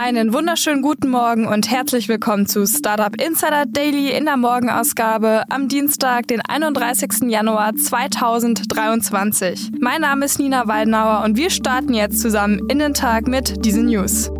Einen wunderschönen guten Morgen und herzlich willkommen zu Startup Insider Daily in der Morgenausgabe am Dienstag, den 31. Januar 2023. Mein Name ist Nina Weidenauer und wir starten jetzt zusammen in den Tag mit diesen News.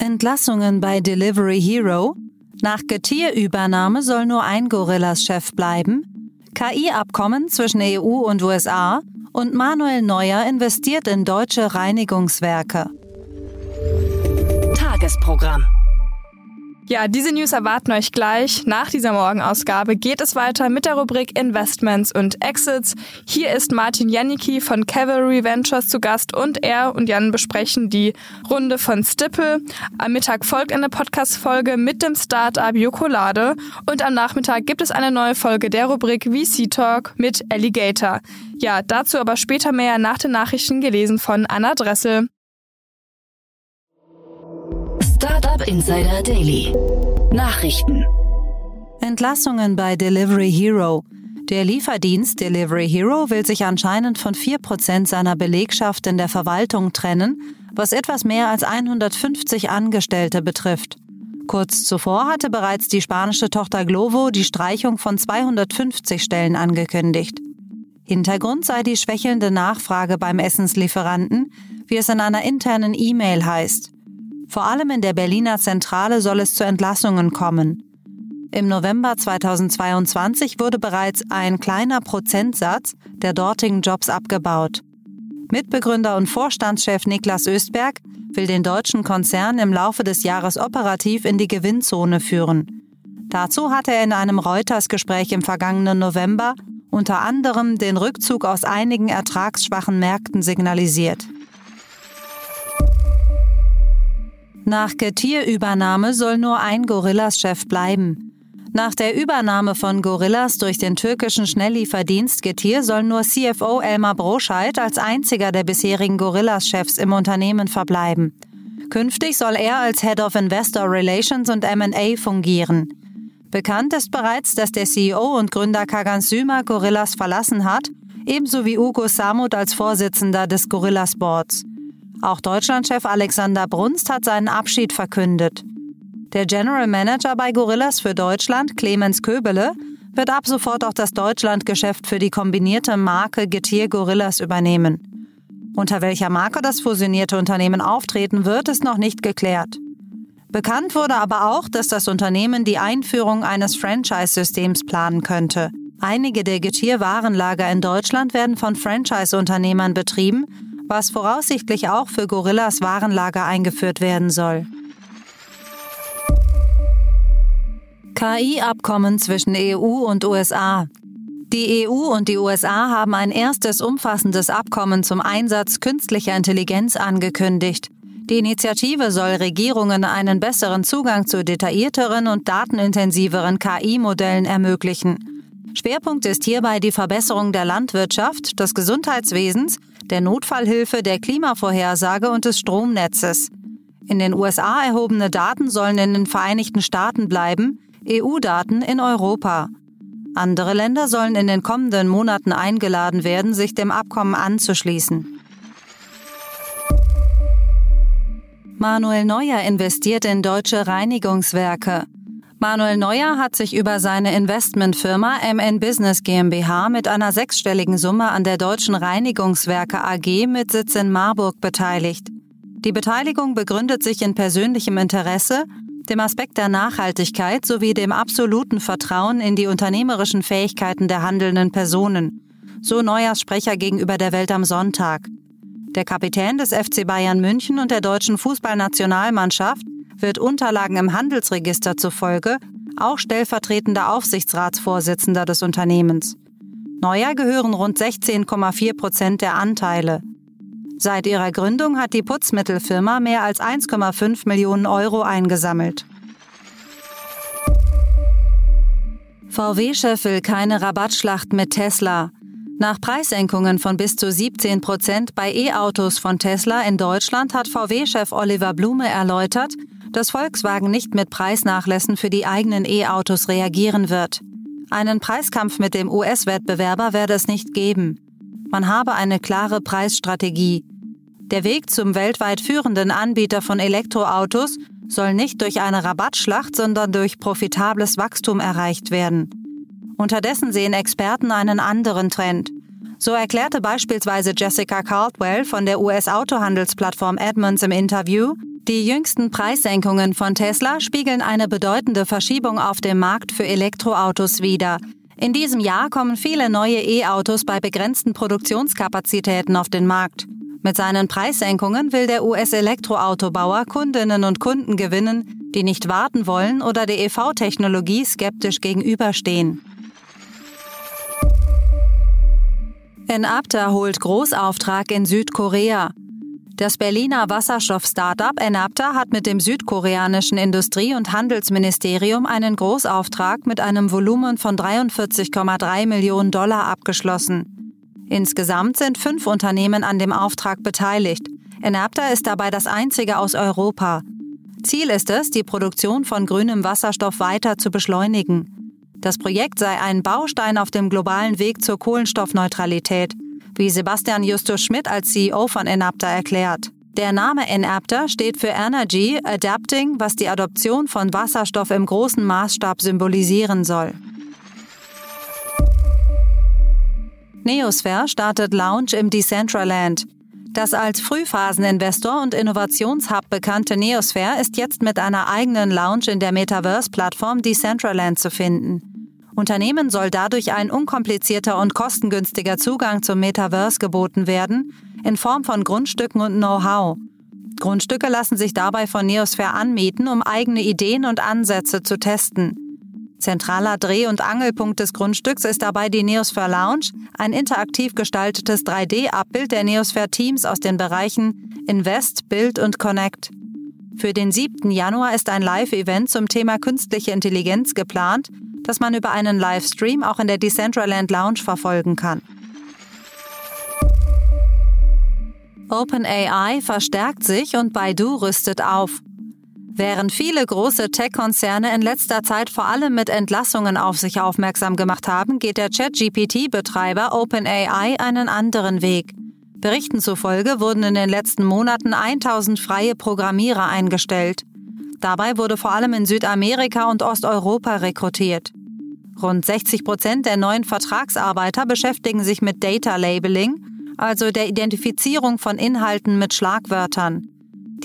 Entlassungen bei Delivery Hero. Nach Getir-Übernahme soll nur ein Gorillas-Chef bleiben. KI-Abkommen zwischen EU und USA und Manuel Neuer investiert in deutsche Reinigungswerke. Tagesprogramm. Ja, diese News erwarten euch gleich. Nach dieser Morgenausgabe geht es weiter mit der Rubrik Investments und Exits. Hier ist Martin Janicki von Cavalry Ventures zu Gast und er und Jan besprechen die Runde von Stipple. Am Mittag folgt eine Podcast-Folge mit dem Startup Jokolade und am Nachmittag gibt es eine neue Folge der Rubrik VC Talk mit Alligator. Ja, dazu aber später mehr nach den Nachrichten gelesen von Anna Dressel. Insider Daily. Nachrichten. Entlassungen bei Delivery Hero. Der Lieferdienst Delivery Hero will sich anscheinend von 4% seiner Belegschaft in der Verwaltung trennen, was etwas mehr als 150 Angestellte betrifft. Kurz zuvor hatte bereits die spanische Tochter Glovo die Streichung von 250 Stellen angekündigt. Hintergrund sei die schwächelnde Nachfrage beim Essenslieferanten, wie es in einer internen E-Mail heißt. Vor allem in der Berliner Zentrale soll es zu Entlassungen kommen. Im November 2022 wurde bereits ein kleiner Prozentsatz der dortigen Jobs abgebaut. Mitbegründer und Vorstandschef Niklas Östberg will den deutschen Konzern im Laufe des Jahres operativ in die Gewinnzone führen. Dazu hatte er in einem Reuters-Gespräch im vergangenen November unter anderem den Rückzug aus einigen ertragsschwachen Märkten signalisiert. Nach Getir-Übernahme soll nur ein Gorillas-Chef bleiben. Nach der Übernahme von Gorillas durch den türkischen Schnelllieferdienst Getir soll nur CFO Elmar Broscheid als einziger der bisherigen Gorillas-Chefs im Unternehmen verbleiben. Künftig soll er als Head of Investor Relations und M&A fungieren. Bekannt ist bereits, dass der CEO und Gründer Kagan Sümer Gorillas verlassen hat, ebenso wie Ugo Samut als Vorsitzender des Gorillas Boards. Auch Deutschlandchef Alexander Brunst hat seinen Abschied verkündet. Der General Manager bei Gorillas für Deutschland, Clemens Köbele, wird ab sofort auch das Deutschlandgeschäft für die kombinierte Marke Getir Gorillas übernehmen. Unter welcher Marke das fusionierte Unternehmen auftreten wird, ist noch nicht geklärt. Bekannt wurde aber auch, dass das Unternehmen die Einführung eines Franchise-Systems planen könnte. Einige der Getir-Warenlager in Deutschland werden von Franchise-Unternehmern betrieben was voraussichtlich auch für Gorillas Warenlager eingeführt werden soll. KI-Abkommen zwischen EU und USA. Die EU und die USA haben ein erstes umfassendes Abkommen zum Einsatz künstlicher Intelligenz angekündigt. Die Initiative soll Regierungen einen besseren Zugang zu detaillierteren und datenintensiveren KI-Modellen ermöglichen. Schwerpunkt ist hierbei die Verbesserung der Landwirtschaft, des Gesundheitswesens der Notfallhilfe, der Klimavorhersage und des Stromnetzes. In den USA erhobene Daten sollen in den Vereinigten Staaten bleiben, EU-Daten in Europa. Andere Länder sollen in den kommenden Monaten eingeladen werden, sich dem Abkommen anzuschließen. Manuel Neuer investiert in deutsche Reinigungswerke. Manuel Neuer hat sich über seine Investmentfirma MN Business GmbH mit einer sechsstelligen Summe an der Deutschen Reinigungswerke AG mit Sitz in Marburg beteiligt. Die Beteiligung begründet sich in persönlichem Interesse, dem Aspekt der Nachhaltigkeit sowie dem absoluten Vertrauen in die unternehmerischen Fähigkeiten der handelnden Personen, so Neuers Sprecher gegenüber der Welt am Sonntag. Der Kapitän des FC Bayern München und der deutschen Fußballnationalmannschaft wird Unterlagen im Handelsregister zufolge auch stellvertretender Aufsichtsratsvorsitzender des Unternehmens. Neuer gehören rund 16,4 Prozent der Anteile. Seit ihrer Gründung hat die Putzmittelfirma mehr als 1,5 Millionen Euro eingesammelt. VW-Chef will keine Rabattschlacht mit Tesla. Nach Preissenkungen von bis zu 17 Prozent bei E-Autos von Tesla in Deutschland hat VW-Chef Oliver Blume erläutert, dass Volkswagen nicht mit Preisnachlässen für die eigenen E-Autos reagieren wird. Einen Preiskampf mit dem US-Wettbewerber werde es nicht geben. Man habe eine klare Preisstrategie. Der Weg zum weltweit führenden Anbieter von Elektroautos soll nicht durch eine Rabattschlacht, sondern durch profitables Wachstum erreicht werden. Unterdessen sehen Experten einen anderen Trend. So erklärte beispielsweise Jessica Caldwell von der US-Autohandelsplattform Edmunds im Interview, die jüngsten Preissenkungen von Tesla spiegeln eine bedeutende Verschiebung auf dem Markt für Elektroautos wider. In diesem Jahr kommen viele neue E-Autos bei begrenzten Produktionskapazitäten auf den Markt. Mit seinen Preissenkungen will der US-Elektroautobauer Kundinnen und Kunden gewinnen, die nicht warten wollen oder der EV-Technologie skeptisch gegenüberstehen. Enapter holt Großauftrag in Südkorea. Das Berliner Wasserstoff-Startup Enapter hat mit dem südkoreanischen Industrie- und Handelsministerium einen Großauftrag mit einem Volumen von 43,3 Millionen Dollar abgeschlossen. Insgesamt sind fünf Unternehmen an dem Auftrag beteiligt. Enapter ist dabei das einzige aus Europa. Ziel ist es, die Produktion von grünem Wasserstoff weiter zu beschleunigen. Das Projekt sei ein Baustein auf dem globalen Weg zur Kohlenstoffneutralität, wie Sebastian Justus Schmidt als CEO von Enapter erklärt. Der Name Enapter steht für Energy Adapting, was die Adoption von Wasserstoff im großen Maßstab symbolisieren soll. Neosphere startet Lounge im Decentraland. Das als Frühphaseninvestor und Innovationshub bekannte Neosphere ist jetzt mit einer eigenen Lounge in der Metaverse-Plattform Decentraland zu finden. Unternehmen soll dadurch ein unkomplizierter und kostengünstiger Zugang zum Metaverse geboten werden, in Form von Grundstücken und Know-how. Grundstücke lassen sich dabei von Neosphere anmieten, um eigene Ideen und Ansätze zu testen. Zentraler Dreh- und Angelpunkt des Grundstücks ist dabei die Neosphere Lounge, ein interaktiv gestaltetes 3D-Abbild der Neosphere-Teams aus den Bereichen Invest, Build und Connect. Für den 7. Januar ist ein Live-Event zum Thema künstliche Intelligenz geplant, das man über einen Livestream auch in der Decentraland Lounge verfolgen kann. OpenAI verstärkt sich und Baidu rüstet auf. Während viele große Tech-Konzerne in letzter Zeit vor allem mit Entlassungen auf sich aufmerksam gemacht haben, geht der ChatGPT-Betreiber OpenAI einen anderen Weg. Berichten zufolge wurden in den letzten Monaten 1000 freie Programmierer eingestellt. Dabei wurde vor allem in Südamerika und Osteuropa rekrutiert. Rund 60 Prozent der neuen Vertragsarbeiter beschäftigen sich mit Data Labeling, also der Identifizierung von Inhalten mit Schlagwörtern.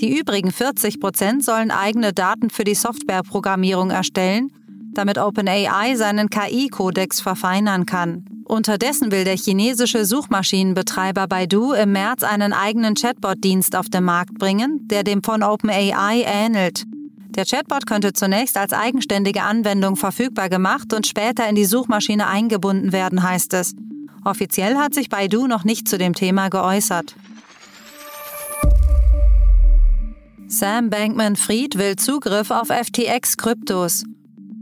Die übrigen 40 Prozent sollen eigene Daten für die Softwareprogrammierung erstellen, damit OpenAI seinen KI-Kodex verfeinern kann. Unterdessen will der chinesische Suchmaschinenbetreiber Baidu im März einen eigenen Chatbot-Dienst auf den Markt bringen, der dem von OpenAI ähnelt. Der Chatbot könnte zunächst als eigenständige Anwendung verfügbar gemacht und später in die Suchmaschine eingebunden werden, heißt es. Offiziell hat sich Baidu noch nicht zu dem Thema geäußert. Sam Bankman-Fried will Zugriff auf FTX-Kryptos.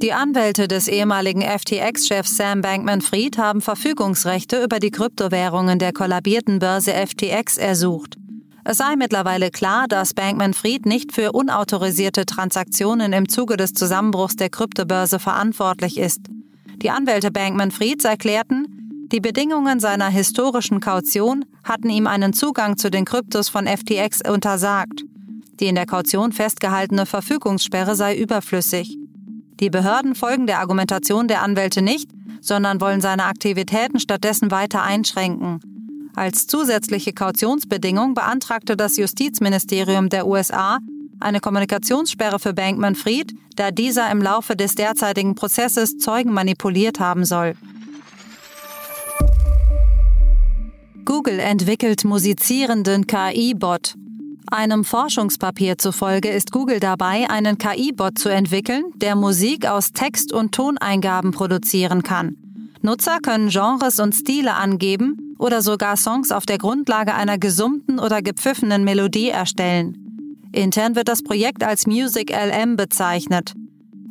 Die Anwälte des ehemaligen FTX-Chefs Sam Bankman-Fried haben Verfügungsrechte über die Kryptowährungen der kollabierten Börse FTX ersucht. Es sei mittlerweile klar, dass Bankman-Fried nicht für unautorisierte Transaktionen im Zuge des Zusammenbruchs der Kryptobörse verantwortlich ist. Die Anwälte Bankman-Frieds erklärten, die Bedingungen seiner historischen Kaution hatten ihm einen Zugang zu den Kryptos von FTX untersagt. Die in der Kaution festgehaltene Verfügungssperre sei überflüssig. Die Behörden folgen der Argumentation der Anwälte nicht, sondern wollen seine Aktivitäten stattdessen weiter einschränken. Als zusätzliche Kautionsbedingung beantragte das Justizministerium der USA eine Kommunikationssperre für Bankman Fried, da dieser im Laufe des derzeitigen Prozesses Zeugen manipuliert haben soll. Google entwickelt musizierenden KI-Bot. Einem Forschungspapier zufolge ist Google dabei, einen KI-Bot zu entwickeln, der Musik aus Text- und Toneingaben produzieren kann. Nutzer können Genres und Stile angeben oder sogar Songs auf der Grundlage einer gesummten oder gepfiffenen Melodie erstellen. Intern wird das Projekt als Music LM bezeichnet.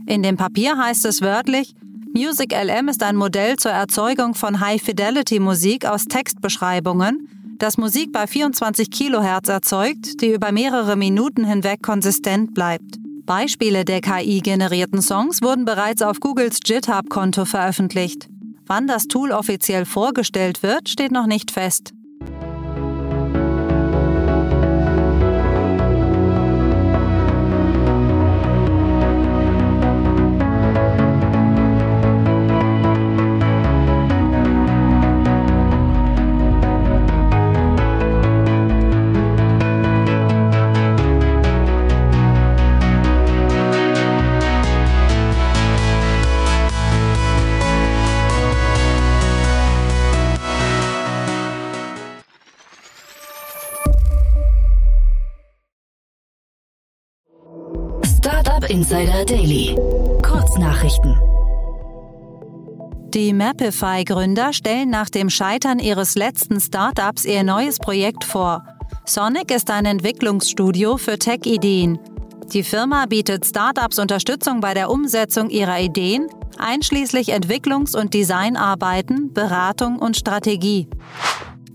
In dem Papier heißt es wörtlich, Music LM ist ein Modell zur Erzeugung von High-Fidelity-Musik aus Textbeschreibungen, das Musik bei 24 Kilohertz erzeugt, die über mehrere Minuten hinweg konsistent bleibt. Beispiele der KI-generierten Songs wurden bereits auf Googles GitHub-Konto veröffentlicht. Wann das Tool offiziell vorgestellt wird, steht noch nicht fest. Insider Daily. Kurznachrichten. Die Mapify-Gründer stellen nach dem Scheitern ihres letzten Startups ihr neues Projekt vor. Sonic ist ein Entwicklungsstudio für Tech-Ideen. Die Firma bietet Startups Unterstützung bei der Umsetzung ihrer Ideen, einschließlich Entwicklungs- und Designarbeiten, Beratung und Strategie.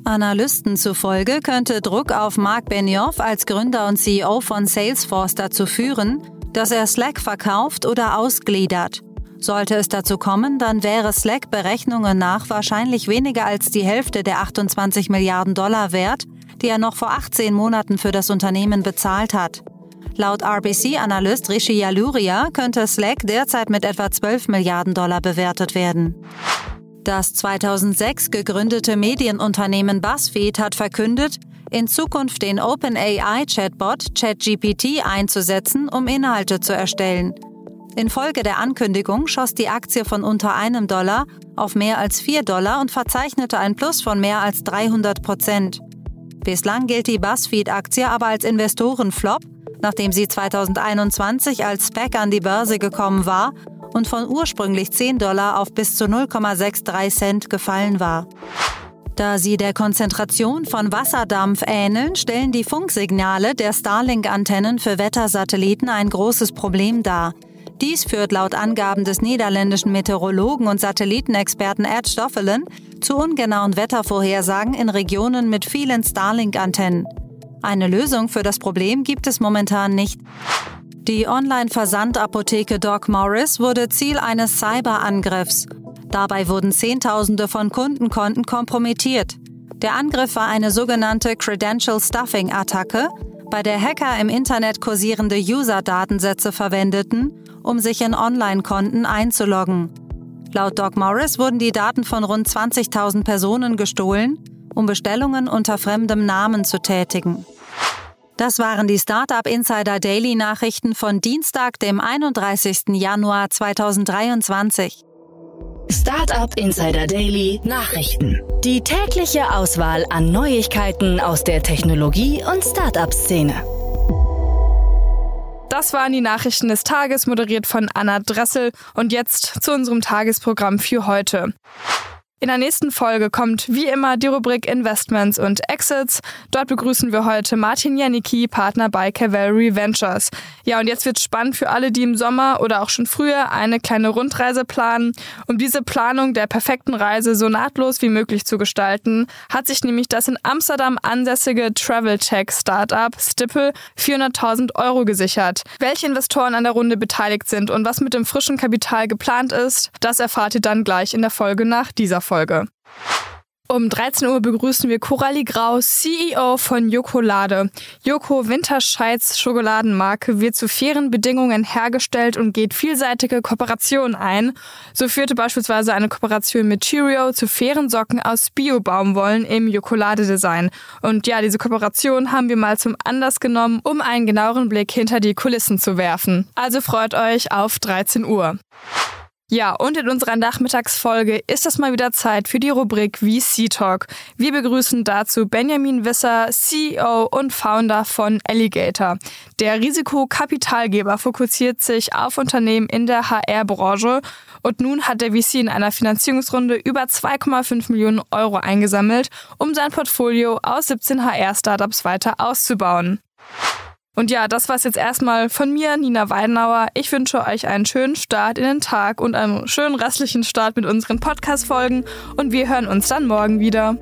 Analysten zufolge könnte Druck auf Mark Benioff als Gründer und CEO von Salesforce dazu führen, dass er Slack verkauft oder ausgliedert. Sollte es dazu kommen, dann wäre Slack Berechnungen nach wahrscheinlich weniger als die Hälfte der 28 Milliarden Dollar wert, die er noch vor 18 Monaten für das Unternehmen bezahlt hat. Laut RBC-Analyst Rishi Yaluria könnte Slack derzeit mit etwa 12 Milliarden Dollar bewertet werden. Das 2006 gegründete Medienunternehmen BuzzFeed hat verkündet, in Zukunft den OpenAI-Chatbot ChatGPT einzusetzen, um Inhalte zu erstellen. Infolge der Ankündigung schoss die Aktie von unter einem Dollar auf mehr als 4 Dollar und verzeichnete ein Plus von mehr als 300 Prozent. Bislang gilt die BuzzFeed-Aktie aber als Investorenflop, nachdem sie 2021 als SPAC an die Börse gekommen war und von ursprünglich 10 Dollar auf bis zu 0,63 Cent gefallen war. Da sie der Konzentration von Wasserdampf ähneln, stellen die Funksignale der Starlink-Antennen für Wettersatelliten ein großes Problem dar. Dies führt laut Angaben des niederländischen Meteorologen und Satellitenexperten Ed Stoffelen zu ungenauen Wettervorhersagen in Regionen mit vielen Starlink-Antennen. Eine Lösung für das Problem gibt es momentan nicht. Die Online-Versandapotheke Doc Morris wurde Ziel eines Cyberangriffs. Dabei wurden Zehntausende von Kundenkonten kompromittiert. Der Angriff war eine sogenannte Credential Stuffing Attacke, bei der Hacker im Internet kursierende User-Datensätze verwendeten, um sich in Online-Konten einzuloggen. Laut Doc Morris wurden die Daten von rund 20.000 Personen gestohlen, um Bestellungen unter fremdem Namen zu tätigen. Das waren die Startup Insider Daily Nachrichten von Dienstag, dem 31. Januar 2023. Startup Insider Daily Nachrichten. Die tägliche Auswahl an Neuigkeiten aus der Technologie- und Startup-Szene. Das waren die Nachrichten des Tages, moderiert von Anna Dressel. Und jetzt zu unserem Tagesprogramm für heute. In der nächsten Folge kommt wie immer die Rubrik Investments und Exits. Dort begrüßen wir heute Martin Janicki, Partner bei Cavalry Ventures. Ja, und jetzt wird spannend für alle, die im Sommer oder auch schon früher eine kleine Rundreise planen. Um diese Planung der perfekten Reise so nahtlos wie möglich zu gestalten, hat sich nämlich das in Amsterdam ansässige Travel Tech Startup Stipple 400.000 Euro gesichert. Welche Investoren an der Runde beteiligt sind und was mit dem frischen Kapital geplant ist, das erfahrt ihr dann gleich in der Folge nach dieser Folge. Um 13 Uhr begrüßen wir Coralie Grau, CEO von Jokolade. Joko Winterscheids Schokoladenmarke wird zu fairen Bedingungen hergestellt und geht vielseitige Kooperationen ein. So führte beispielsweise eine Kooperation mit Cheerio zu fairen Socken aus Bio-Baumwollen im Jokolade-Design. Und ja, diese Kooperation haben wir mal zum Anlass genommen, um einen genaueren Blick hinter die Kulissen zu werfen. Also freut euch auf 13 Uhr. Ja, und in unserer Nachmittagsfolge ist es mal wieder Zeit für die Rubrik VC Talk. Wir begrüßen dazu Benjamin Wisser, CEO und Founder von Alligator. Der Risikokapitalgeber fokussiert sich auf Unternehmen in der HR-Branche und nun hat der VC in einer Finanzierungsrunde über 2,5 Millionen Euro eingesammelt, um sein Portfolio aus 17 HR-Startups weiter auszubauen. Und ja, das war's jetzt erstmal von mir, Nina Weidenauer. Ich wünsche euch einen schönen Start in den Tag und einen schönen restlichen Start mit unseren Podcast-Folgen und wir hören uns dann morgen wieder.